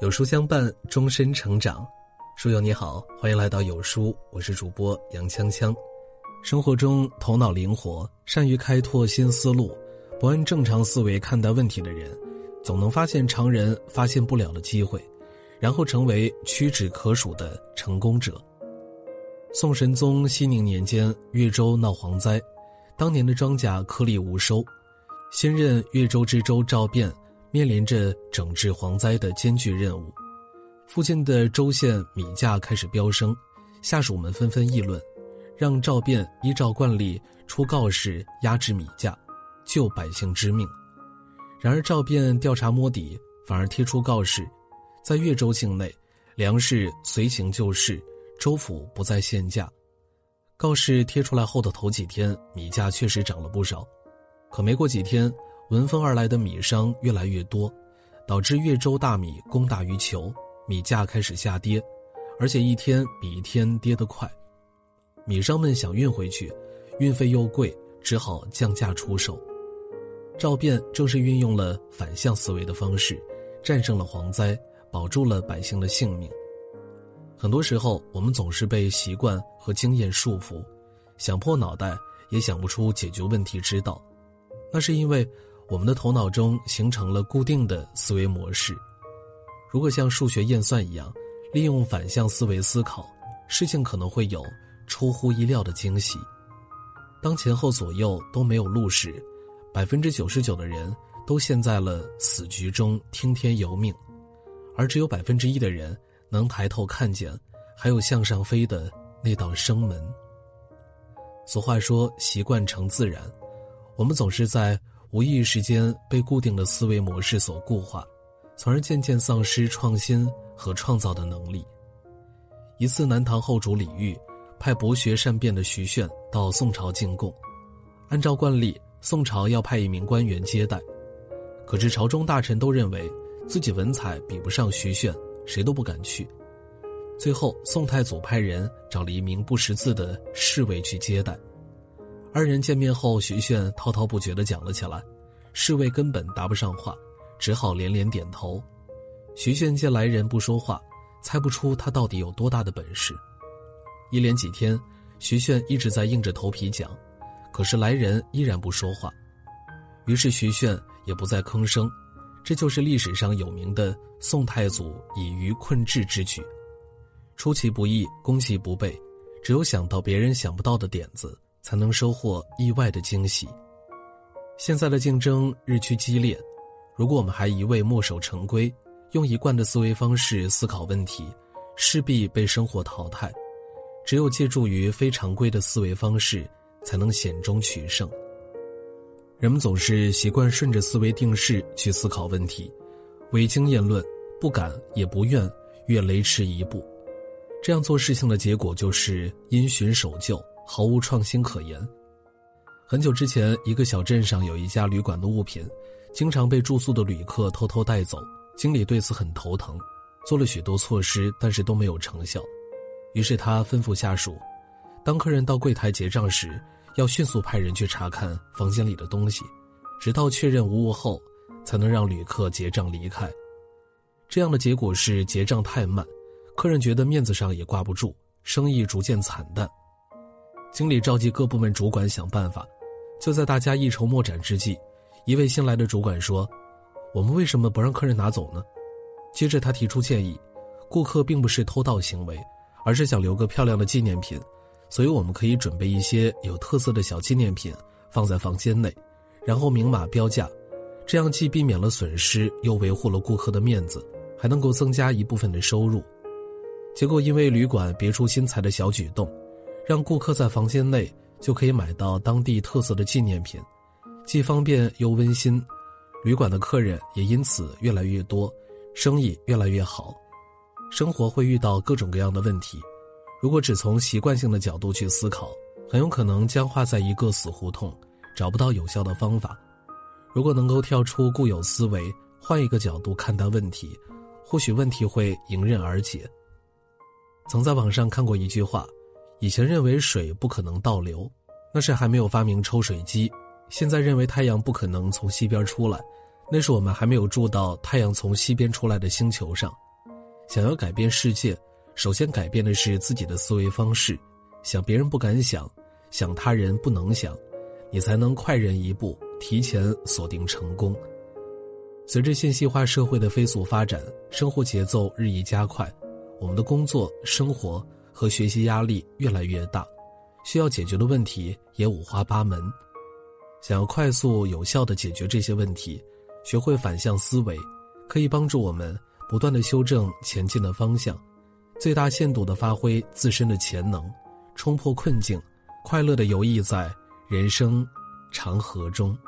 有书相伴，终身成长。书友你好，欢迎来到有书，我是主播杨锵锵。生活中头脑灵活、善于开拓新思路、不按正常思维看待问题的人，总能发现常人发现不了的机会，然后成为屈指可数的成功者。宋神宗熙宁年间，越州闹蝗灾，当年的庄稼颗粒无收，新任越州知州赵汴面临着整治蝗灾的艰巨任务。附近的州县米价开始飙升，下属们纷纷议论。让赵汴依照惯例出告示压制米价，救百姓之命。然而赵汴调查摸底，反而贴出告示，在越州境内，粮食随行就市，州府不再限价。告示贴出来后的头几天，米价确实涨了不少。可没过几天，闻风而来的米商越来越多，导致越州大米供大于求，米价开始下跌，而且一天比一天跌得快。米商们想运回去，运费又贵，只好降价出售。赵汴正是运用了反向思维的方式，战胜了蝗灾，保住了百姓的性命。很多时候，我们总是被习惯和经验束缚，想破脑袋也想不出解决问题之道。那是因为我们的头脑中形成了固定的思维模式。如果像数学验算一样，利用反向思维思考，事情可能会有。出乎意料的惊喜。当前后左右都没有路时，百分之九十九的人都陷在了死局中听天由命，而只有百分之一的人能抬头看见还有向上飞的那道生门。俗话说：“习惯成自然。”我们总是在无意识间被固定的思维模式所固化，从而渐渐丧失创新和创造的能力。一次，南唐后主李煜。派博学善辩的徐铉到宋朝进贡，按照惯例，宋朝要派一名官员接待，可是朝中大臣都认为自己文采比不上徐铉，谁都不敢去。最后，宋太祖派人找了一名不识字的侍卫去接待。二人见面后，徐铉滔滔不绝地讲了起来，侍卫根本答不上话，只好连连点头。徐铉见来人不说话，猜不出他到底有多大的本事。一连几天，徐铉一直在硬着头皮讲，可是来人依然不说话。于是徐铉也不再吭声。这就是历史上有名的宋太祖以愚困智之举。出其不意，攻其不备，只有想到别人想不到的点子，才能收获意外的惊喜。现在的竞争日趋激烈，如果我们还一味墨守成规，用一贯的思维方式思考问题，势必被生活淘汰。只有借助于非常规的思维方式，才能险中取胜。人们总是习惯顺着思维定势去思考问题，唯经验论，不敢也不愿越雷池一步。这样做事情的结果就是因循守旧，毫无创新可言。很久之前，一个小镇上有一家旅馆的物品，经常被住宿的旅客偷偷带走，经理对此很头疼，做了许多措施，但是都没有成效。于是他吩咐下属，当客人到柜台结账时，要迅速派人去查看房间里的东西，直到确认无误后，才能让旅客结账离开。这样的结果是结账太慢，客人觉得面子上也挂不住，生意逐渐惨淡。经理召集各部门主管想办法，就在大家一筹莫展之际，一位新来的主管说：“我们为什么不让客人拿走呢？”接着他提出建议：“顾客并不是偷盗行为。”而是想留个漂亮的纪念品，所以我们可以准备一些有特色的小纪念品放在房间内，然后明码标价，这样既避免了损失，又维护了顾客的面子，还能够增加一部分的收入。结果因为旅馆别出心裁的小举动，让顾客在房间内就可以买到当地特色的纪念品，既方便又温馨，旅馆的客人也因此越来越多，生意越来越好。生活会遇到各种各样的问题，如果只从习惯性的角度去思考，很有可能僵化在一个死胡同，找不到有效的方法。如果能够跳出固有思维，换一个角度看待问题，或许问题会迎刃而解。曾在网上看过一句话：以前认为水不可能倒流，那是还没有发明抽水机；现在认为太阳不可能从西边出来，那是我们还没有住到太阳从西边出来的星球上。想要改变世界，首先改变的是自己的思维方式，想别人不敢想，想他人不能想，你才能快人一步，提前锁定成功。随着信息化社会的飞速发展，生活节奏日益加快，我们的工作、生活和学习压力越来越大，需要解决的问题也五花八门。想要快速有效的解决这些问题，学会反向思维，可以帮助我们不断的修正前进的方向，最大限度的发挥自身的潜能，冲破困境，快乐的游弋在人生长河中。